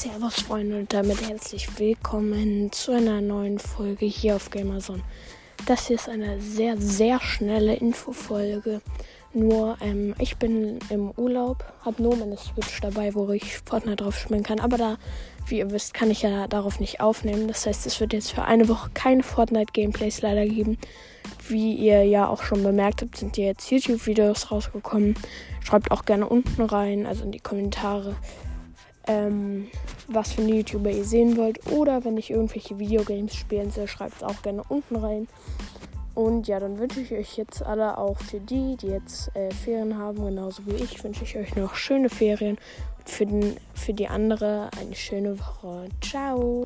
Servus Freunde und damit herzlich willkommen zu einer neuen Folge hier auf Gamerson. Das hier ist eine sehr, sehr schnelle Infofolge. Nur, ähm, ich bin im Urlaub, habe nur meine Switch dabei, wo ich Fortnite drauf spielen kann. Aber da, wie ihr wisst, kann ich ja darauf nicht aufnehmen. Das heißt, es wird jetzt für eine Woche keine Fortnite-Gameplays leider geben. Wie ihr ja auch schon bemerkt habt, sind jetzt YouTube-Videos rausgekommen. Schreibt auch gerne unten rein, also in die Kommentare ähm, was für einen YouTuber ihr sehen wollt. Oder wenn ich irgendwelche Videogames spielen soll, schreibt es auch gerne unten rein. Und ja, dann wünsche ich euch jetzt alle auch für die, die jetzt äh, Ferien haben, genauso wie ich, wünsche ich euch noch schöne Ferien. Für, den, für die andere eine schöne Woche. Ciao.